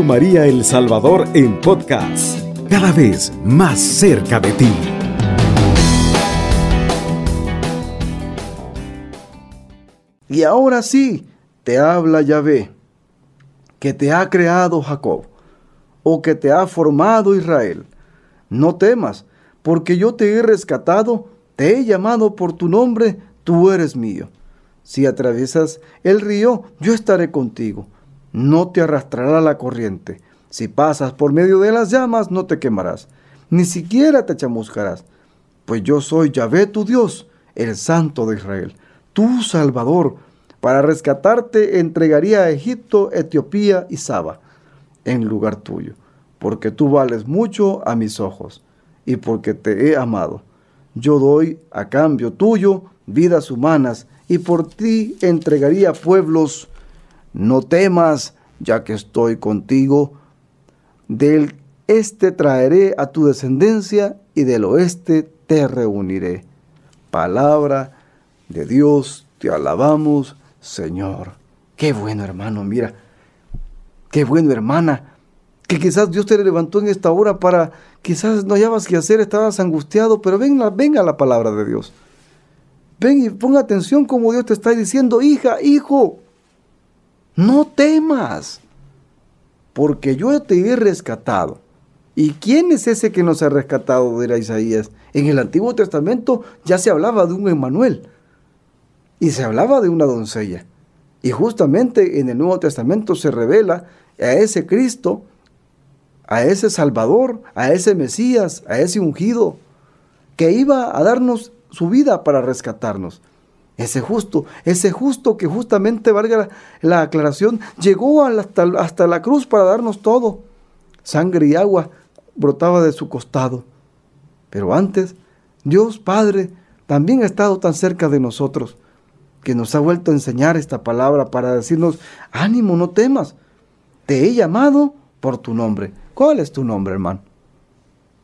María El Salvador en podcast, cada vez más cerca de ti. Y ahora sí, te habla Yahvé, que te ha creado Jacob, o que te ha formado Israel. No temas, porque yo te he rescatado, te he llamado por tu nombre, tú eres mío. Si atraviesas el río, yo estaré contigo. No te arrastrará la corriente. Si pasas por medio de las llamas, no te quemarás, ni siquiera te chamuscarás. Pues yo soy Yahvé tu Dios, el Santo de Israel, tu Salvador. Para rescatarte entregaría a Egipto, Etiopía y Saba en lugar tuyo, porque tú vales mucho a mis ojos y porque te he amado. Yo doy a cambio tuyo vidas humanas y por ti entregaría pueblos. No temas, ya que estoy contigo. Del este traeré a tu descendencia y del oeste te reuniré. Palabra de Dios, te alabamos, Señor. Qué bueno, hermano, mira. Qué bueno, hermana. Que quizás Dios te levantó en esta hora para, quizás no hayabas que hacer, estabas angustiado, pero venga, venga la palabra de Dios. Ven y ponga atención como Dios te está diciendo, hija, hijo, no temas, porque yo te he rescatado. ¿Y quién es ese que nos ha rescatado? Dirá Isaías. En el Antiguo Testamento ya se hablaba de un Emmanuel y se hablaba de una doncella. Y justamente en el Nuevo Testamento se revela a ese Cristo, a ese Salvador, a ese Mesías, a ese ungido, que iba a darnos su vida para rescatarnos. Ese justo, ese justo que justamente, valga la, aclaración, llegó hasta, hasta la cruz para darnos todo. Sangre y agua brotaba de su costado. Pero antes, Dios Padre también ha estado tan cerca de nosotros, que nos ha vuelto a enseñar esta palabra para decirnos, ánimo, no temas, te he llamado por tu nombre. ¿Cuál es tu nombre, hermano?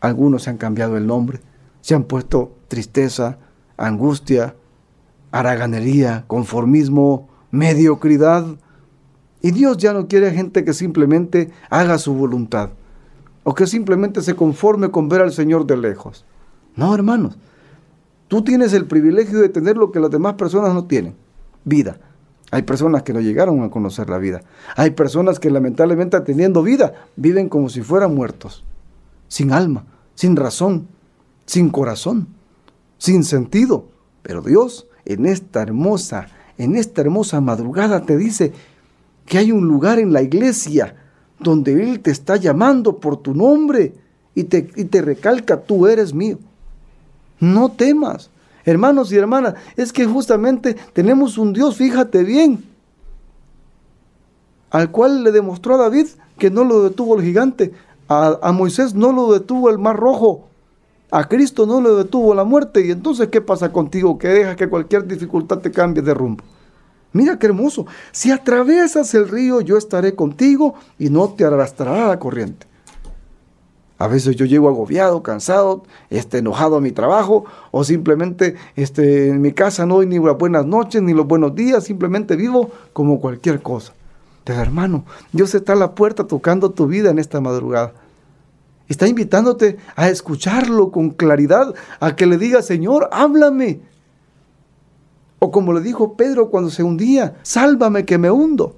Algunos se han cambiado el nombre se han puesto tristeza, angustia, haraganería, conformismo, mediocridad. Y Dios ya no quiere gente que simplemente haga su voluntad o que simplemente se conforme con ver al Señor de lejos. No, hermanos, tú tienes el privilegio de tener lo que las demás personas no tienen, vida. Hay personas que no llegaron a conocer la vida. Hay personas que lamentablemente teniendo vida viven como si fueran muertos, sin alma, sin razón, sin corazón, sin sentido. Pero Dios en esta hermosa, en esta hermosa madrugada te dice que hay un lugar en la iglesia donde Él te está llamando por tu nombre y te, y te recalca, tú eres mío. No temas. Hermanos y hermanas, es que justamente tenemos un Dios, fíjate bien, al cual le demostró a David que no lo detuvo el gigante, a, a Moisés no lo detuvo el mar rojo, a Cristo no le detuvo la muerte y entonces ¿qué pasa contigo? Que deja que cualquier dificultad te cambie de rumbo. Mira qué hermoso. Si atraviesas el río, yo estaré contigo y no te arrastrará la corriente. A veces yo llego agobiado, cansado, este, enojado a mi trabajo, o simplemente este, en mi casa no doy ni las buenas noches ni los buenos días, simplemente vivo como cualquier cosa. Pero hermano, Dios está a la puerta tocando tu vida en esta madrugada. Está invitándote a escucharlo con claridad, a que le diga, Señor, háblame. O como le dijo Pedro cuando se hundía, sálvame que me hundo.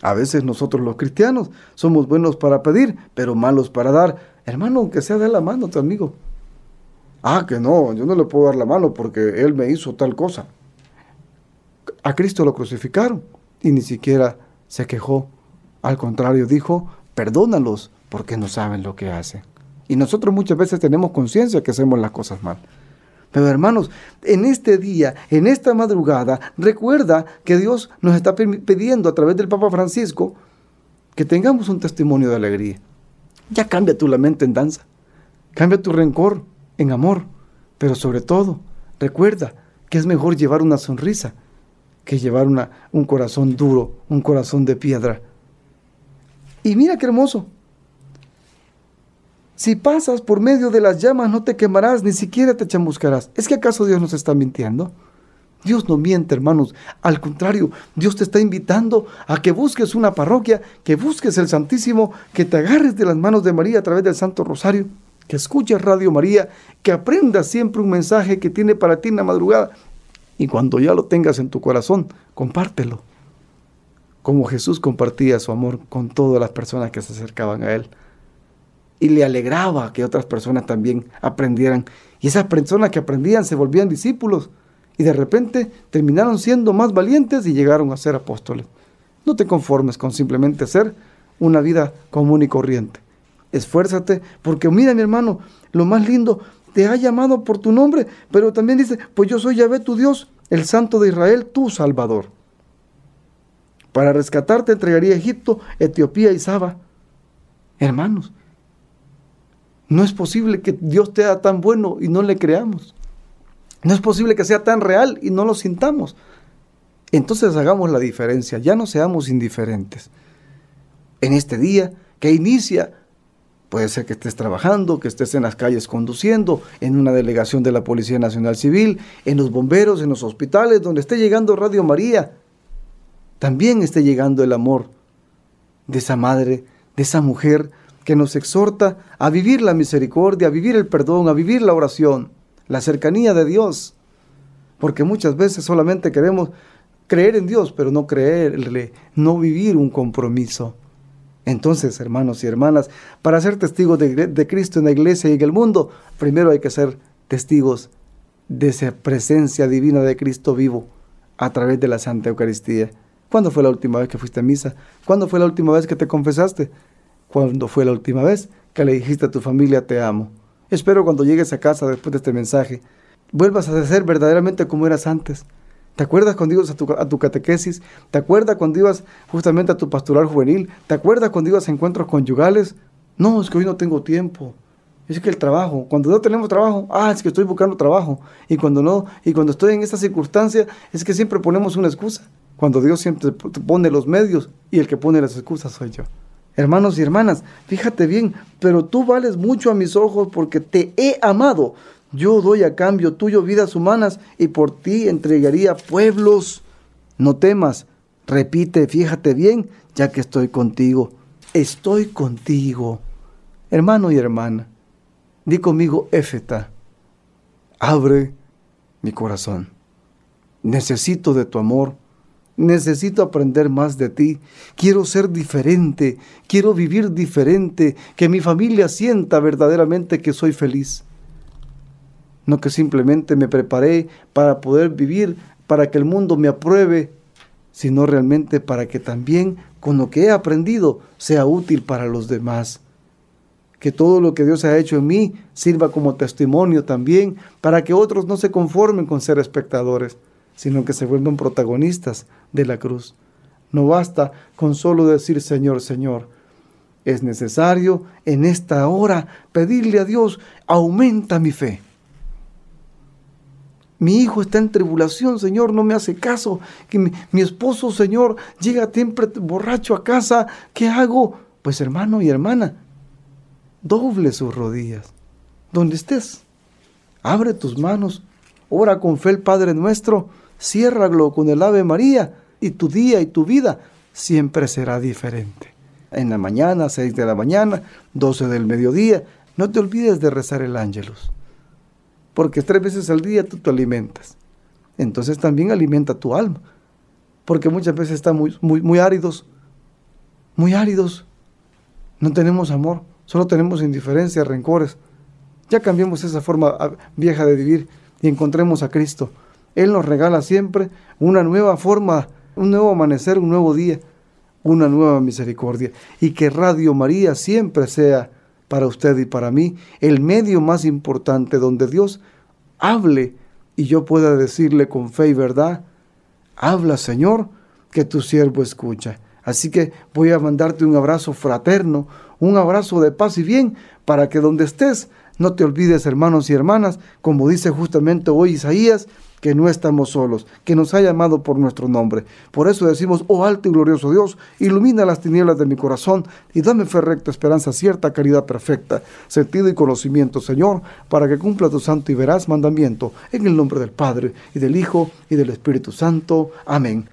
A veces nosotros los cristianos somos buenos para pedir, pero malos para dar. Hermano, aunque sea de la mano tu amigo. Ah, que no, yo no le puedo dar la mano porque él me hizo tal cosa. A Cristo lo crucificaron y ni siquiera se quejó. Al contrario, dijo, perdónalos porque no saben lo que hacen. Y nosotros muchas veces tenemos conciencia que hacemos las cosas mal. Pero hermanos, en este día, en esta madrugada, recuerda que Dios nos está pidiendo a través del Papa Francisco que tengamos un testimonio de alegría. Ya cambia tu lamento en danza, cambia tu rencor en amor, pero sobre todo, recuerda que es mejor llevar una sonrisa que llevar una, un corazón duro, un corazón de piedra. Y mira qué hermoso, si pasas por medio de las llamas no te quemarás, ni siquiera te chamuscarás. ¿Es que acaso Dios nos está mintiendo? Dios no miente, hermanos. Al contrario, Dios te está invitando a que busques una parroquia, que busques el Santísimo, que te agarres de las manos de María a través del Santo Rosario, que escuches Radio María, que aprendas siempre un mensaje que tiene para ti en la madrugada. Y cuando ya lo tengas en tu corazón, compártelo. Como Jesús compartía su amor con todas las personas que se acercaban a Él. Y le alegraba que otras personas también aprendieran. Y esas personas que aprendían se volvían discípulos y de repente terminaron siendo más valientes y llegaron a ser apóstoles. No te conformes con simplemente ser una vida común y corriente. Esfuérzate, porque mira mi hermano, lo más lindo, te ha llamado por tu nombre, pero también dice, pues yo soy Yahvé tu Dios, el Santo de Israel, tu Salvador. Para rescatarte entregaría Egipto, Etiopía y Saba. Hermanos, no es posible que Dios haga tan bueno y no le creamos. No es posible que sea tan real y no lo sintamos. Entonces hagamos la diferencia, ya no seamos indiferentes. En este día que inicia, puede ser que estés trabajando, que estés en las calles conduciendo, en una delegación de la Policía Nacional Civil, en los bomberos, en los hospitales, donde esté llegando Radio María, también esté llegando el amor de esa madre, de esa mujer que nos exhorta a vivir la misericordia, a vivir el perdón, a vivir la oración la cercanía de Dios. Porque muchas veces solamente queremos creer en Dios, pero no creerle, no vivir un compromiso. Entonces, hermanos y hermanas, para ser testigos de, Cristo en la iglesia y en el mundo, primero hay que ser testigos de esa presencia divina de Cristo vivo a través de la Santa Eucaristía. ¿Cuándo fue la última vez que fuiste a misa? ¿Cuándo fue la última vez que te confesaste? ¿Cuándo fue la última vez que le dijiste a tu familia te amo? Espero cuando llegues a casa después de este mensaje, vuelvas a ser verdaderamente como eras antes. ¿Te acuerdas cuando ibas a tu, a tu, catequesis? ¿Te acuerdas cuando ibas justamente a tu pastoral juvenil? ¿Te acuerdas cuando ibas a encuentros conyugales? No, es que hoy no tengo tiempo. Es que el trabajo, cuando no tenemos trabajo, ah, es que estoy buscando trabajo. Y cuando no, y cuando estoy en esta circunstancia, es que siempre ponemos una excusa. Cuando Dios siempre pone los medios y el que pone las excusas soy yo. Hermanos y hermanas, fíjate bien, pero tú vales mucho a mis ojos porque te he amado. Yo doy a cambio tuyo vidas humanas y por ti entregaría pueblos. No temas, repite, fíjate bien, ya que estoy contigo. Estoy contigo. Hermano y hermana, di conmigo, Éfeta, abre mi corazón. Necesito de tu amor Necesito aprender más de ti. Quiero ser diferente. Quiero vivir diferente. Que mi familia sienta verdaderamente que soy feliz. No que simplemente me preparé para poder vivir, para que el mundo me apruebe, sino realmente para que también con lo que he aprendido sea útil para los demás. Que todo lo que Dios ha hecho en mí sirva como testimonio también para que otros no se conformen con ser espectadores sino que se vuelven protagonistas de la cruz. No basta con solo decir Señor, Señor. Es necesario en esta hora pedirle a Dios, aumenta mi fe. Mi hijo está en tribulación, Señor, no me hace caso. Que mi, mi, esposo, Señor, llega siempre borracho a casa. ¿Qué hago? Pues hermano y hermana, doble sus rodillas. Donde estés, abre tus manos, ora con fe el Padre nuestro ciérralo con el Ave María y tu día y tu vida siempre será diferente. En la mañana, 6 de la mañana, 12 del mediodía, no te olvides de rezar el ángelus, porque tres veces al día tú te alimentas. Entonces también alimenta tu alma, porque muchas veces están muy, muy, muy áridos, muy áridos. No tenemos amor, solo tenemos indiferencia, rencores. Ya cambiemos esa forma ah, vieja de vivir y encontremos a Cristo él nos regala siempre una nueva forma, un nuevo amanecer, un nuevo día, una nueva misericordia. Y que Radio María siempre sea para usted y para mí el medio más importante donde Dios hable y yo pueda decirle con fe y verdad, habla Señor, que tu siervo escucha. Así que voy a mandarte un abrazo fraterno, un abrazo de paz y bien, para que donde estés no te olvides, hermanos y hermanas, como dice justamente hoy Isaías, que no estamos solos, que nos ha llamado por nuestro nombre. Por eso decimos, oh alto y glorioso Dios, ilumina las tinieblas de mi corazón y dame fe recta, esperanza cierta, caridad perfecta, sentido y conocimiento, Señor, para que cumpla tu santo y veraz mandamiento, en el nombre del Padre, y del Hijo, y del Espíritu Santo. Amén.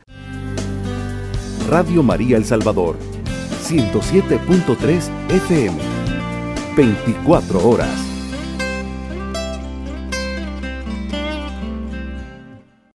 Radio María El Salvador, 107.3 FM, 24 horas.